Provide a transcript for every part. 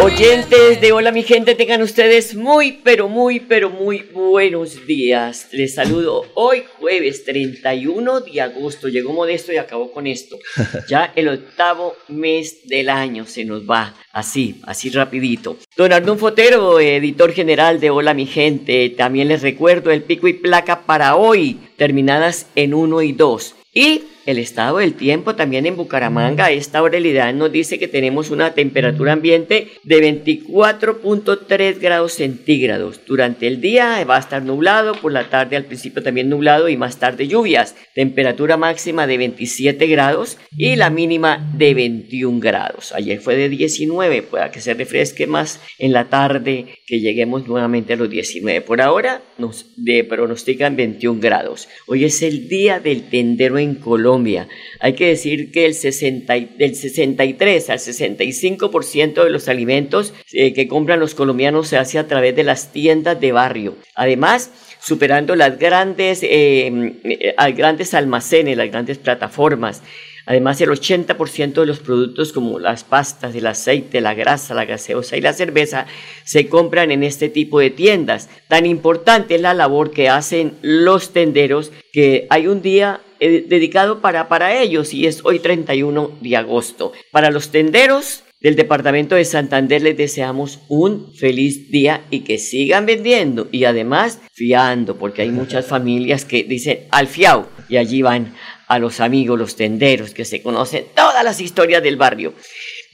Oyentes de Hola mi gente, tengan ustedes muy, pero muy, pero muy buenos días. Les saludo hoy jueves 31 de agosto. Llegó modesto y acabó con esto. Ya el octavo mes del año se nos va. Así, así rapidito. Don Arnón Fotero, editor general de Hola mi gente. También les recuerdo el pico y placa para hoy, terminadas en 1 y 2. Y el estado del tiempo también en Bucaramanga a esta hora nos dice que tenemos una temperatura ambiente de 24.3 grados centígrados. Durante el día va a estar nublado, por la tarde al principio también nublado y más tarde lluvias. Temperatura máxima de 27 grados y la mínima de 21 grados. Ayer fue de 19, pueda que se refresque más en la tarde, que lleguemos nuevamente a los 19. Por ahora nos pronostican 21 grados. Hoy es el día del tendero en Colombia hay que decir que el 60, del 63 al 65% de los alimentos eh, que compran los colombianos se hace a través de las tiendas de barrio. Además, superando las grandes, eh, eh, grandes almacenes, las grandes plataformas. Además, el 80% de los productos como las pastas, el aceite, la grasa, la gaseosa y la cerveza se compran en este tipo de tiendas. Tan importante es la labor que hacen los tenderos que hay un día eh, dedicado para, para ellos y es hoy 31 de agosto. Para los tenderos del departamento de Santander les deseamos un feliz día y que sigan vendiendo y además fiando porque hay muchas familias que dicen al fiao y allí van a los amigos, los tenderos que se conocen todas las historias del barrio.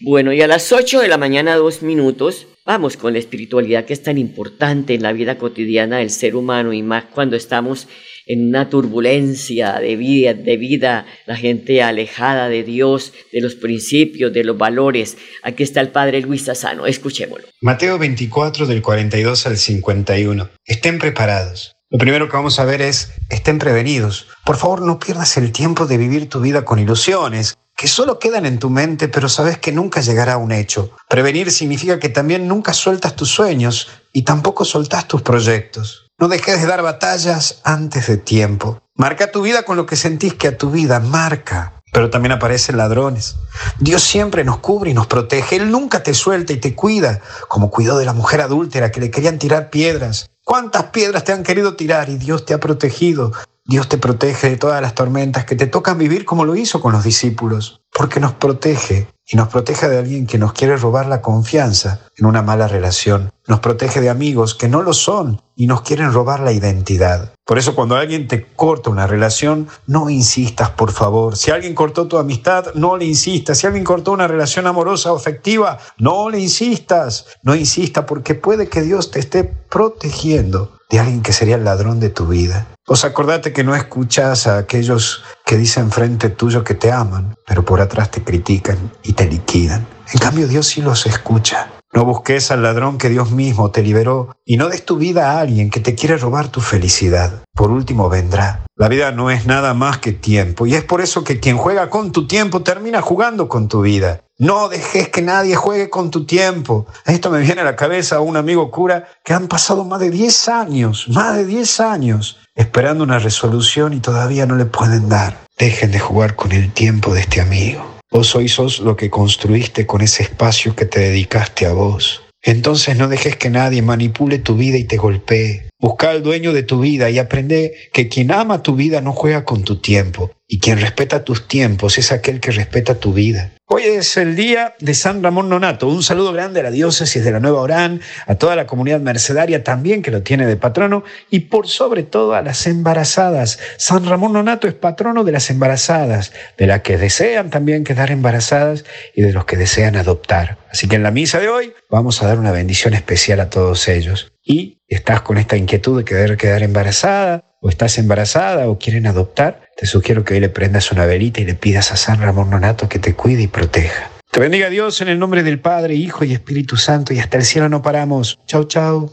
Bueno, y a las 8 de la mañana, dos minutos, vamos con la espiritualidad que es tan importante en la vida cotidiana del ser humano y más cuando estamos en una turbulencia de vida, de vida, la gente alejada de Dios, de los principios, de los valores. Aquí está el Padre Luis Sassano, escuchémoslo. Mateo 24 del 42 al 51. Estén preparados. Lo primero que vamos a ver es, estén prevenidos. Por favor, no pierdas el tiempo de vivir tu vida con ilusiones, que solo quedan en tu mente, pero sabes que nunca llegará a un hecho. Prevenir significa que también nunca sueltas tus sueños y tampoco soltas tus proyectos. No dejes de dar batallas antes de tiempo. Marca tu vida con lo que sentís que a tu vida marca. Pero también aparecen ladrones. Dios siempre nos cubre y nos protege. Él nunca te suelta y te cuida, como cuidó de la mujer adúltera que le querían tirar piedras. ¿Cuántas piedras te han querido tirar y Dios te ha protegido? Dios te protege de todas las tormentas que te tocan vivir como lo hizo con los discípulos, porque nos protege y nos protege de alguien que nos quiere robar la confianza en una mala relación. Nos protege de amigos que no lo son y nos quieren robar la identidad. Por eso cuando alguien te corta una relación, no insistas, por favor. Si alguien cortó tu amistad, no le insistas. Si alguien cortó una relación amorosa o afectiva, no le insistas. No insista porque puede que Dios te esté protegiendo de alguien que sería el ladrón de tu vida. Pues acordate que no escuchas a aquellos que dicen frente tuyo que te aman, pero por atrás te critican y te liquidan. En cambio Dios sí los escucha. No busques al ladrón que Dios mismo te liberó y no des tu vida a alguien que te quiere robar tu felicidad. Por último vendrá. La vida no es nada más que tiempo y es por eso que quien juega con tu tiempo termina jugando con tu vida. No dejes que nadie juegue con tu tiempo. Esto me viene a la cabeza a un amigo cura que han pasado más de 10 años, más de 10 años, esperando una resolución y todavía no le pueden dar. Dejen de jugar con el tiempo de este amigo. Vos hoy sos lo que construiste con ese espacio que te dedicaste a vos. Entonces no dejes que nadie manipule tu vida y te golpee. Busca al dueño de tu vida y aprende que quien ama tu vida no juega con tu tiempo y quien respeta tus tiempos es aquel que respeta tu vida. Hoy es el día de San Ramón Nonato. Un saludo grande a la diócesis de la Nueva Orán, a toda la comunidad mercedaria también que lo tiene de patrono y por sobre todo a las embarazadas. San Ramón Nonato es patrono de las embarazadas, de las que desean también quedar embarazadas y de los que desean adoptar. Así que en la misa de hoy vamos a dar una bendición especial a todos ellos. Y estás con esta inquietud de querer quedar embarazada, o estás embarazada o quieren adoptar, te sugiero que hoy le prendas una velita y le pidas a San Ramón Nonato que te cuide y proteja. Te bendiga Dios en el nombre del Padre, Hijo y Espíritu Santo y hasta el cielo no paramos. Chau, chau.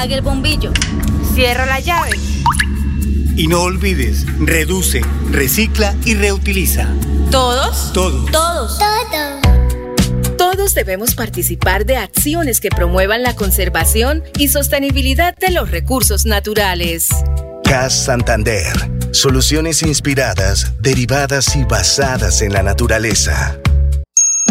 Apague el bombillo. Cierra la llave. Y no olvides, reduce, recicla y reutiliza. ¿Todos? Todos. Todos. Todos. Todos debemos participar de acciones que promuevan la conservación y sostenibilidad de los recursos naturales. CAS Santander. Soluciones inspiradas, derivadas y basadas en la naturaleza.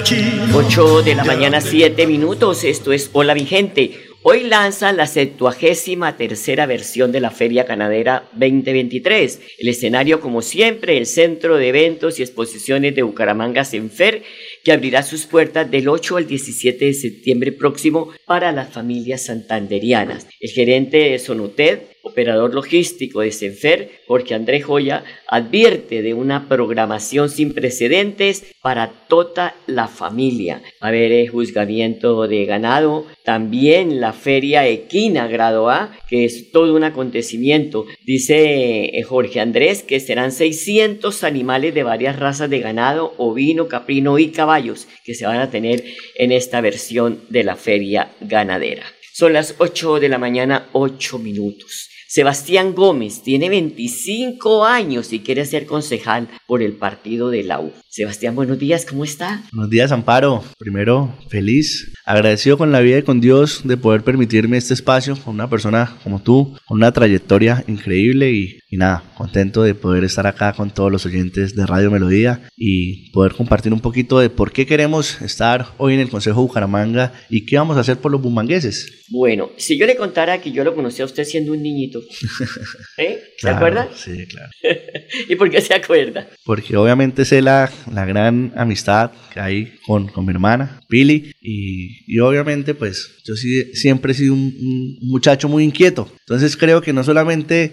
8 de la mañana, 7 minutos. Esto es Hola Vigente. Hoy lanza la 73 tercera versión de la Feria Ganadera 2023. El escenario, como siempre, el Centro de Eventos y Exposiciones de Bucaramanga Senfer, que abrirá sus puertas del 8 al 17 de septiembre próximo para las familias santanderianas. El gerente de Sonoted, operador logístico de Senfer, Jorge Andrés Joya, advierte de una programación sin precedentes para toda la familia. A haber el juzgamiento de ganado, también la feria equina grado A, que es todo un acontecimiento. Dice eh, Jorge Andrés que serán 600 animales de varias razas de ganado, ovino, caprino y que se van a tener en esta versión de la feria ganadera. Son las 8 de la mañana, 8 minutos. Sebastián Gómez tiene 25 años y quiere ser concejal por el partido de la U. Sebastián, buenos días, ¿cómo está? Buenos días, Amparo. Primero, feliz, agradecido con la vida y con Dios de poder permitirme este espacio con una persona como tú, con una trayectoria increíble y, y nada, contento de poder estar acá con todos los oyentes de Radio Melodía y poder compartir un poquito de por qué queremos estar hoy en el Consejo Bucaramanga y qué vamos a hacer por los bumangueses. Bueno, si yo le contara que yo lo conocí a usted siendo un niñito, ¿eh? ¿se Claro, acuerda? Sí, claro. ¿Y por qué se acuerda? Porque obviamente sé la, la gran amistad que hay con, con mi hermana, Pili, y, y obviamente pues yo sí, siempre he sido un, un muchacho muy inquieto. Entonces creo que no solamente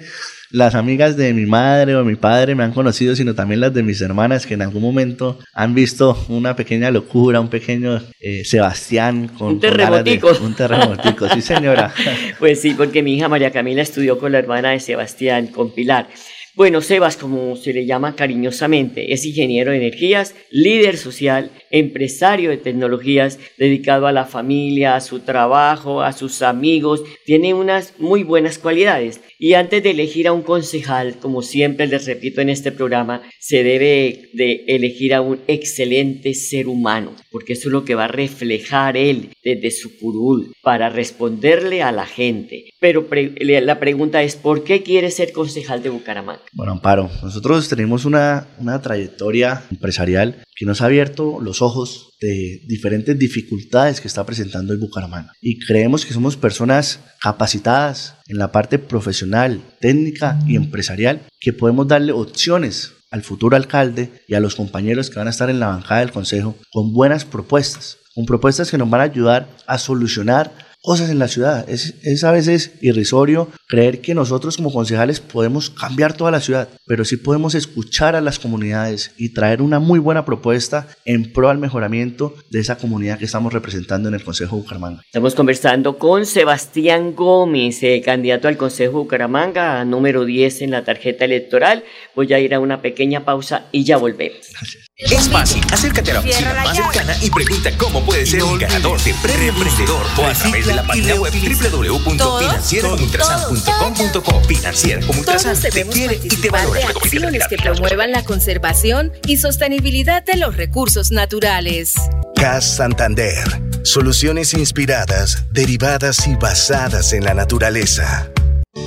las amigas de mi madre o mi padre me han conocido, sino también las de mis hermanas que en algún momento han visto una pequeña locura, un pequeño eh, Sebastián con Un con ganas de- terremotico. un terremotico, sí señora. Pues sí, porque mi hija María Camila estudió con la hermana de Sebastián, con Pilar. Bueno, Sebas, como se le llama cariñosamente, es ingeniero de energías, líder social, empresario de tecnologías, dedicado a la familia, a su trabajo, a sus amigos, tiene unas muy buenas cualidades. Y antes de elegir a un concejal, como siempre les repito en este programa, se debe de elegir a un excelente ser humano, porque eso es lo que va a reflejar él desde su curul para responderle a la gente. Pero la pregunta es, ¿por qué quiere ser concejal de Bucaramanga? Bueno, Amparo, nosotros tenemos una, una trayectoria empresarial que nos ha abierto los ojos de diferentes dificultades que está presentando el Bucaramanga. Y creemos que somos personas capacitadas en la parte profesional, técnica y empresarial que podemos darle opciones al futuro alcalde y a los compañeros que van a estar en la bancada del consejo con buenas propuestas, con propuestas que nos van a ayudar a solucionar cosas en la ciudad. Es, es, a veces irrisorio creer que nosotros como concejales podemos cambiar toda la ciudad, pero sí podemos escuchar a las comunidades y traer una muy buena propuesta en pro al mejoramiento de esa comunidad que estamos representando en el Consejo Bucaramanga. Estamos conversando con Sebastián Gómez, eh, candidato al Consejo Bucaramanga, número 10 en la tarjeta electoral. Voy a ir a una pequeña pausa y ya volvemos. Es fácil, acércate a la oficina más cercana y pregunta cómo puede ser un ganador de premio emprendedor o a través de la página web www.financieracomultrasan.com.co Financiera como Ultrasan te quiere y te valora. acciones que promuevan la conservación y sostenibilidad de los recursos naturales. CAS Santander. Soluciones inspiradas, derivadas y basadas en la naturaleza.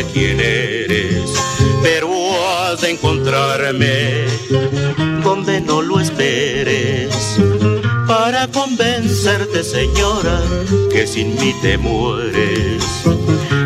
Sé quién eres, pero has de encontrarme donde no lo esperes, para convencerte, señora, que sin mí te mueres.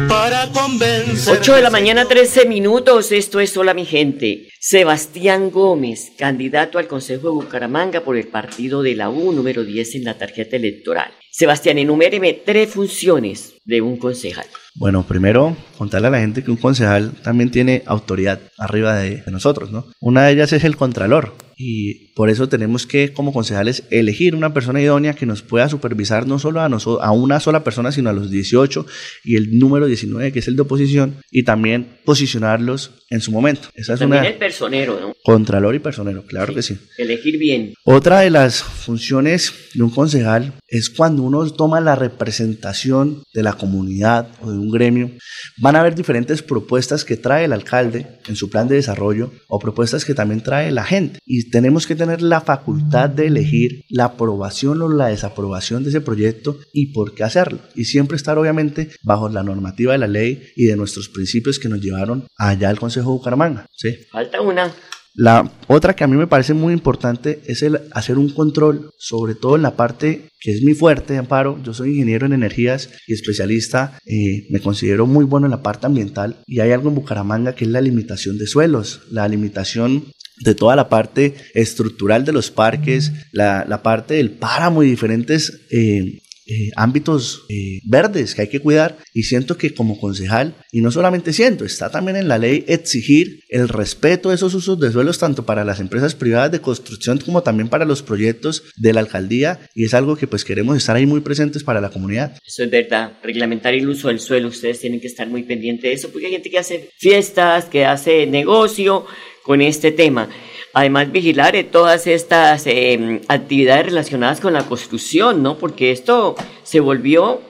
Para convencer. 8 de la mañana, 13 minutos. Esto es Hola, mi gente. Sebastián Gómez, candidato al Consejo de Bucaramanga por el partido de la U, número 10 en la tarjeta electoral. Sebastián, enuméreme tres funciones de un concejal. Bueno, primero, contarle a la gente que un concejal también tiene autoridad arriba de, de nosotros, ¿no? Una de ellas es el contralor y por eso tenemos que, como concejales, elegir una persona idónea que nos pueda supervisar no solo a, a una sola persona, sino a los 18 y el número 19, que es el de oposición, y también posicionarlos en su momento. Esa es también el personero, ¿no? Contralor y personero, claro que sí. Elegir bien. Otra de las funciones de un concejal es cuando uno toma la representación de la comunidad o de un gremio. Van a haber diferentes propuestas que trae el alcalde en su plan de desarrollo o propuestas que también trae la gente. Y tenemos que tener la facultad de elegir la aprobación o la desaprobación de ese proyecto y por qué hacerlo. Y siempre estar obviamente bajo la normativa de la ley y de nuestros principios que nos llevaron allá al Consejo de Bucaramanga. ¿sí? Falta una. La otra que a mí me parece muy importante es el hacer un control, sobre todo en la parte que es mi fuerte, Amparo. Yo soy ingeniero en energías y especialista, eh, me considero muy bueno en la parte ambiental y hay algo en Bucaramanga que es la limitación de suelos, la limitación de toda la parte estructural de los parques, la, la parte del páramo y diferentes eh, eh, ámbitos eh, verdes que hay que cuidar. Y siento que como concejal, y no solamente siento, está también en la ley exigir el respeto de esos usos de suelos tanto para las empresas privadas de construcción como también para los proyectos de la alcaldía. Y es algo que pues queremos estar ahí muy presentes para la comunidad. Eso es verdad, reglamentar el uso del suelo, ustedes tienen que estar muy pendientes de eso porque hay gente que hace fiestas, que hace negocio con este tema. Además, vigilar eh, todas estas eh, actividades relacionadas con la construcción, ¿no? Porque esto se volvió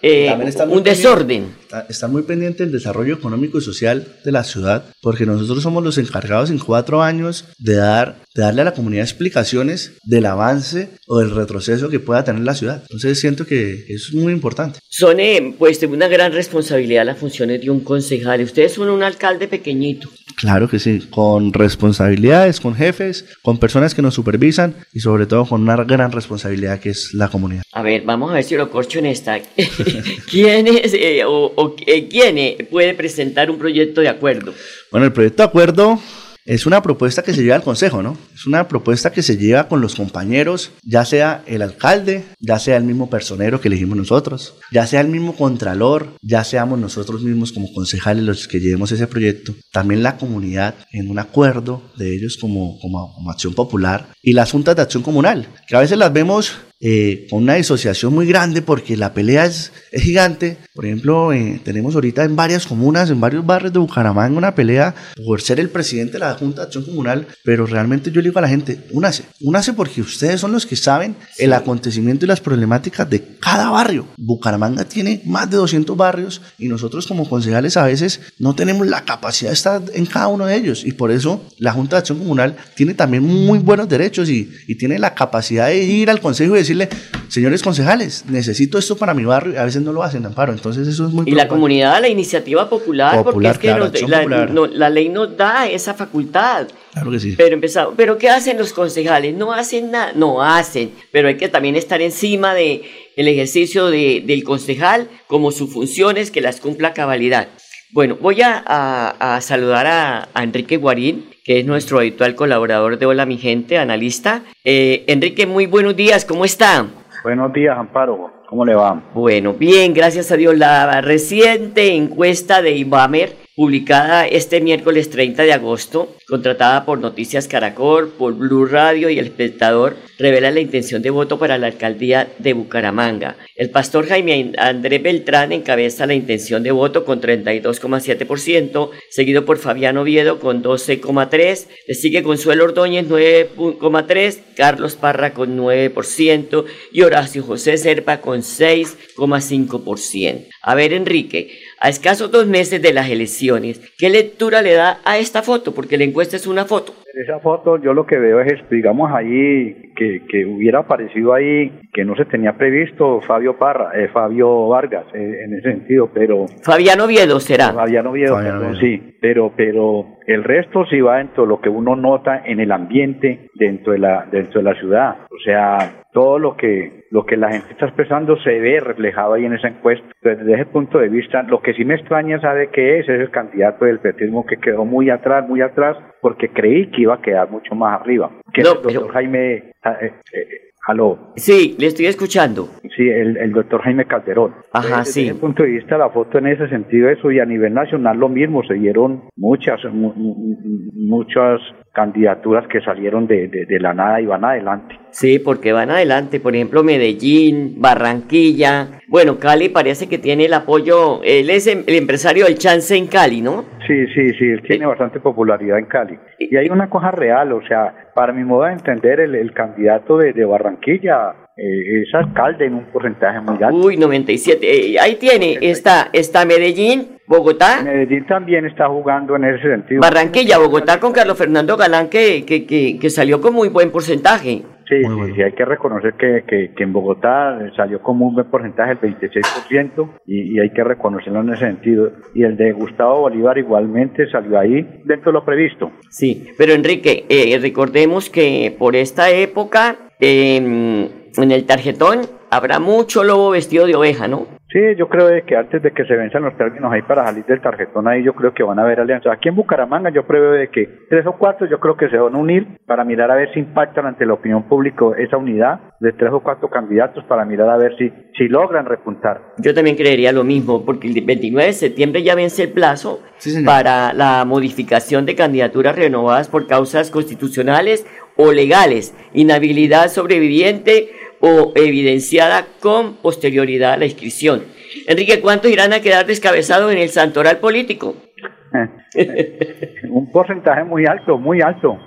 eh, un desorden. Está, muy pendiente el desarrollo económico y social de la ciudad, porque nosotros somos los encargados en cuatro años de, dar, de darle a la comunidad explicaciones del avance o del retroceso que pueda tener la ciudad. Entonces siento que eso es muy importante. Son pues de una gran responsabilidad las funciones de un concejal. Ustedes son un alcalde pequeñito. Claro que sí, con responsabilidades, con jefes, con personas que nos supervisan y sobre todo con una gran responsabilidad que es la comunidad. A ver, vamos a ver si lo corcho en esta. ¿Quién es eh, o, eh, quién puede presentar un proyecto de acuerdo? Bueno, el proyecto de acuerdo es una propuesta que se lleva al Consejo, ¿no? Es una propuesta que se lleva con los compañeros, ya sea el alcalde, ya sea el mismo personero que elegimos nosotros, ya sea el mismo contralor, ya seamos nosotros mismos como concejales los que llevemos ese proyecto, también la comunidad en un acuerdo de ellos como, como, como acción popular y las juntas de acción comunal, que a veces las vemos eh, con una disociación muy grande porque la pelea es, es gigante. Por ejemplo, eh, tenemos ahorita en varias comunas, en varios barrios de Bucaramanga, una pelea por ser el presidente de la Junta de Acción Comunal, pero realmente yo le digo a la gente, únase, únase porque ustedes son los que saben el acontecimiento y las problemáticas de cada barrio. Bucaramanga tiene más de 200 barrios y nosotros como concejales a veces no tenemos la capacidad de estar en cada uno de ellos y por eso la Junta de Acción Comunal tiene también muy buenos derechos y, y tiene la capacidad de ir al Consejo y decir decirle, señores concejales, necesito esto para mi barrio, y a veces no lo hacen, Amparo, entonces eso es muy... Y la comunidad, la iniciativa popular, porque es que la, ley nos da esa facultad. Claro que sí. Pero empezamos, pero ¿qué hacen los concejales? No hacen nada, no hacen, pero hay que también estar encima de el ejercicio de, del concejal como sus funciones, que las cumpla cabalidad. Bueno, voy a, saludar a, Enrique Guarín, que es nuestro habitual colaborador de Hola Mi Gente, analista. Eh, Enrique, muy buenos días, ¿cómo está? Buenos días, Amparo, ¿cómo le va? Bueno, bien, gracias a Dios. La reciente encuesta de Ibamer publicada este miércoles 30 de agosto, contratada por Noticias Caracol, por Blue Radio y El Espectador, revela la intención de voto para la alcaldía de Bucaramanga. El pastor Jaime Andrés Beltrán encabeza la intención de voto con 32,7%, seguido por Fabián Oviedo con 12,3%, le sigue Consuelo Ordóñez 9,3%, Carlos Parra con 9% y Horacio José Serpa con 6,5%. A ver, Enrique, a escasos dos meses de las elecciones, ¿qué lectura le da a esta foto? Porque la encuesta es una foto. Esa foto yo lo que veo es, digamos, ahí que, que hubiera aparecido ahí, que no se tenía previsto Fabio Parra, eh, Fabio Vargas, eh, en ese sentido, pero... Fabiano Oviedo será. Fabiano Oviedo, sí, pero, pero el resto sí va dentro de lo que uno nota en el ambiente dentro de la, dentro de la ciudad. O sea, todo lo que, lo que la gente está expresando se ve reflejado ahí en esa encuesta. desde ese punto de vista, lo que sí me extraña, ¿sabe qué es? Es el candidato del petismo que quedó muy atrás, muy atrás, porque creí que iba a quedar mucho más arriba. Que el doctor Jaime... Ah, eh, eh, Aló. Sí, le estoy escuchando. Sí, el, el doctor Jaime Calderón. Ajá, sí. Desde ese punto de vista, la foto en ese sentido, eso, y a nivel nacional lo mismo, se dieron muchas, muchas candidaturas que salieron de, de, la nada y van adelante. Sí, porque van adelante, por ejemplo, Medellín, Barranquilla. Bueno, Cali parece que tiene el apoyo, él es em, el empresario del chance en Cali, ¿no? Sí, sí, sí, él tiene bastante popularidad en Cali. Y hay una cosa real, o sea, para mi modo de entender, el, el candidato de, de Barranquilla eh, es alcalde en un porcentaje muy alto. Uy, 97. Eh, ahí tiene, está, está Medellín, Bogotá. Medellín también está jugando en ese sentido. Barranquilla, Bogotá con Carlos Fernando Galán que, que, que, salió con muy buen porcentaje. Sí, sí, hay que reconocer que, que, en Bogotá salió con un buen porcentaje, el 26%, y, y hay que reconocerlo en ese sentido. Y el de Gustavo Bolívar igualmente salió ahí dentro de lo previsto. Sí, pero Enrique, eh, recordemos que por esta época, eh, en el tarjetón habrá mucho lobo vestido de oveja, ¿no? Sí, yo creo de que antes de que se venzan los términos ahí para salir del tarjetón ahí, yo creo que van a haber alianzas. Aquí en Bucaramanga yo creo de que tres o cuatro yo creo que se van a unir para mirar a ver si impactan ante la opinión pública esa unidad de tres o cuatro candidatos para mirar a ver si, si logran repuntar. Yo también creería lo mismo, porque el 29 de septiembre ya vence el plazo para la modificación de candidaturas renovadas por causas constitucionales o legales, inhabilidad sobreviviente o evidenciada con posterioridad a la inscripción. Enrique, ¿cuántos irán a quedar descabezados en el santoral político? Un porcentaje muy alto, muy alto.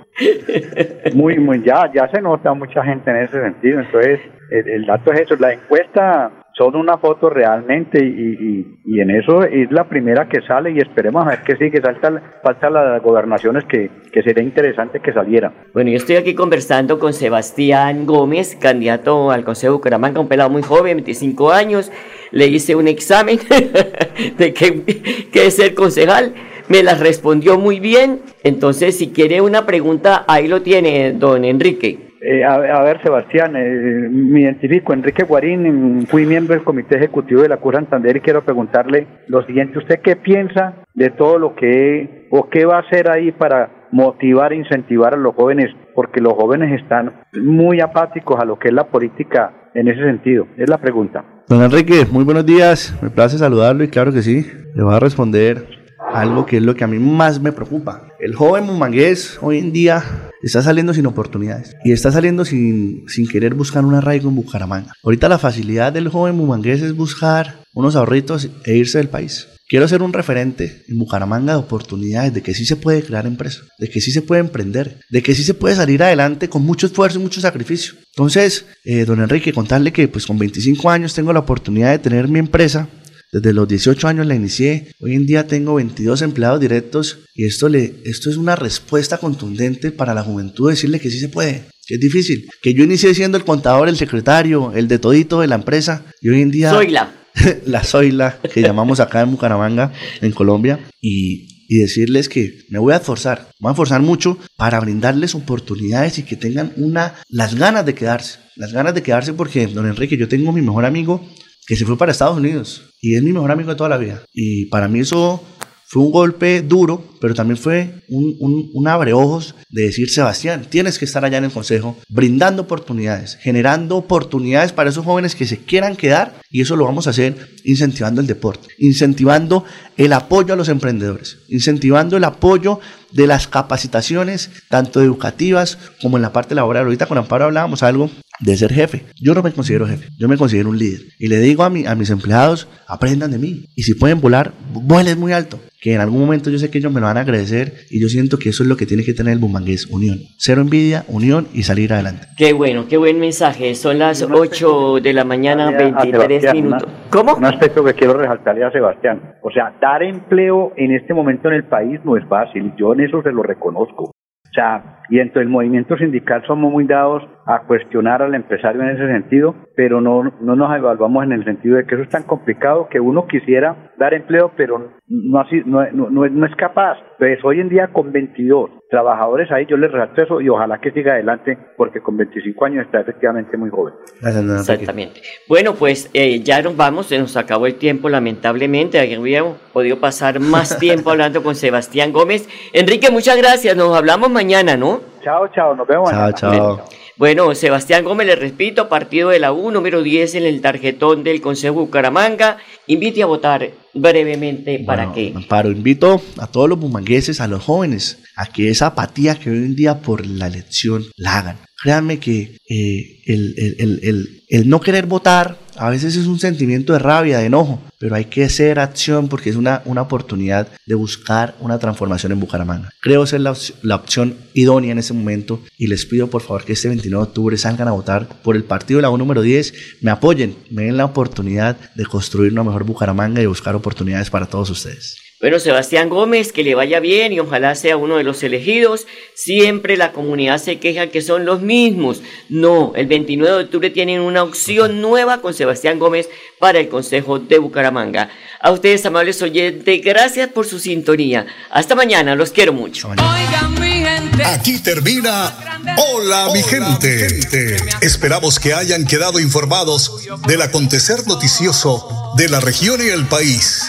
Muy, muy, ya, ya se nota mucha gente en ese sentido. Entonces, el, el dato es eso. La encuesta son una foto realmente y, y, en eso es la primera que sale y esperemos a ver que sí, que falta, falta las gobernaciones que, que sería interesante que salieran. Bueno, yo estoy aquí conversando con Sebastián Gómez, candidato al Consejo de Bucaramanga, un pelado muy joven, 25 años, le hice un examen de qué, qué es ser concejal, me las respondió muy bien, entonces si quiere una pregunta, ahí lo tiene don Enrique. Eh, a, ver, Sebastián, eh, me identifico, Enrique Guarín, fui miembro del Comité Ejecutivo de la CUR Santander y quiero preguntarle lo siguiente, ¿usted qué piensa de todo lo que o qué va a hacer ahí para motivar e incentivar a los jóvenes? Porque los jóvenes están muy apáticos a lo que es la política en ese sentido. Es la pregunta. Don Enrique, muy buenos días, me place saludarlo y claro que sí, le voy a responder algo que es lo que a mí más me preocupa. El joven mumangués hoy en día está saliendo sin oportunidades y está saliendo sin, sin querer buscar un arraigo en Bucaramanga. Ahorita la facilidad del joven mumangués es buscar unos ahorritos e irse del país. Quiero ser un referente en Bucaramanga de oportunidades, de que sí se puede crear empresa, de que sí se puede emprender, de que sí se puede salir adelante con mucho esfuerzo y mucho sacrificio. Entonces, eh, don Enrique, contarle que pues con 25 años tengo la oportunidad de tener mi empresa, desde los 18 años la inicié. Hoy en día tengo 22 empleados directos y esto, le, esto es una respuesta contundente para la juventud decirle que sí se puede, que es difícil. Que yo inicié siendo el contador, el secretario, el de todito de la empresa y hoy en día... Soy la. la Zoila, que llamamos acá en Bucaramanga, en Colombia, y, y, decirles que me voy a esforzar, voy a esforzar mucho para brindarles oportunidades y que tengan una, las ganas de quedarse, las ganas de quedarse porque, don Enrique, yo tengo mi mejor amigo que se fue para Estados Unidos y es mi mejor amigo de toda la vida. Y para mí eso fue un golpe duro, pero también fue un, un, un abreojos de decir, Sebastián, tienes que estar allá en el consejo, brindando oportunidades, generando oportunidades para esos jóvenes que se quieran quedar, y eso lo vamos a hacer incentivando el deporte, incentivando el apoyo a los emprendedores, incentivando el apoyo de las capacitaciones, tanto educativas como en la parte laboral. Ahorita con Amparo hablábamos algo de ser jefe. Yo no me considero jefe, yo me considero un líder. Y le digo a, mi, a mis empleados, aprendan de mí. Y si pueden volar, vuelen muy alto. Que en algún momento yo sé que ellos me lo van a agradecer y yo siento que eso es lo que tiene que tener el bumangués, unión. Cero envidia, unión y salir adelante. Qué bueno, qué buen mensaje. Son las 8 de la mañana, 23 minutos. ¿Cómo? Un aspecto que quiero resaltarle a Sebastián. O sea, dar empleo en este momento en el país no es fácil. Yo en eso se lo reconozco. Sea, y dentro del movimiento sindical somos muy dados a cuestionar al empresario en ese sentido, pero no, no nos evaluamos en el sentido de que eso es tan complicado que uno quisiera dar empleo, pero no, así, no, no, no es capaz. Pues hoy en día con 22 trabajadores ahí, yo les resalto eso y ojalá que siga adelante porque con 25 años está efectivamente muy joven. Exactamente. Bueno, pues eh, ya nos vamos, se nos acabó el tiempo lamentablemente, habíamos podido pasar más tiempo hablando con Sebastián Gómez. Enrique, muchas gracias, nos hablamos mañana, ¿no? Chao, chao, nos vemos. Chao, chao. Bueno, Sebastián Gómez, le repito, partido de la U, número 10 en el tarjetón del Consejo Bucaramanga. Invite a votar brevemente para que... Amparo, invito a todos los bumangueses, a los jóvenes, a que esa apatía que hoy en día por la elección la hagan. Créanme que eh, el, el, el, el, no querer votar a veces es un sentimiento de rabia, de enojo, pero hay que hacer acción porque es una, una oportunidad de buscar una transformación en Bucaramanga. Creo ser la, la opción idónea en ese momento y les pido por favor que este 29 de octubre salgan a votar por el partido de la U número 10, me apoyen, me den la oportunidad de construir una mejor Bucaramanga y buscar oportunidades para todos ustedes. Bueno, Sebastián Gómez, que le vaya bien y ojalá sea uno de los elegidos. Siempre la comunidad se queja que son los mismos. No, el 29 de octubre tienen una opción nueva con Sebastián Gómez para el Consejo de Bucaramanga. A ustedes, amables oyentes, gracias por su sintonía. Hasta mañana, los quiero mucho. Oigan, mi gente. Aquí termina Hola, mi gente. Esperamos que hayan quedado informados del acontecer noticioso de la región y el país.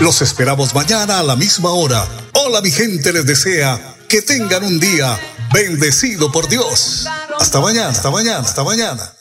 Los esperamos mañana a la misma hora. Hola, mi gente les desea que tengan un día bendecido por Dios. Hasta mañana, hasta mañana, hasta mañana.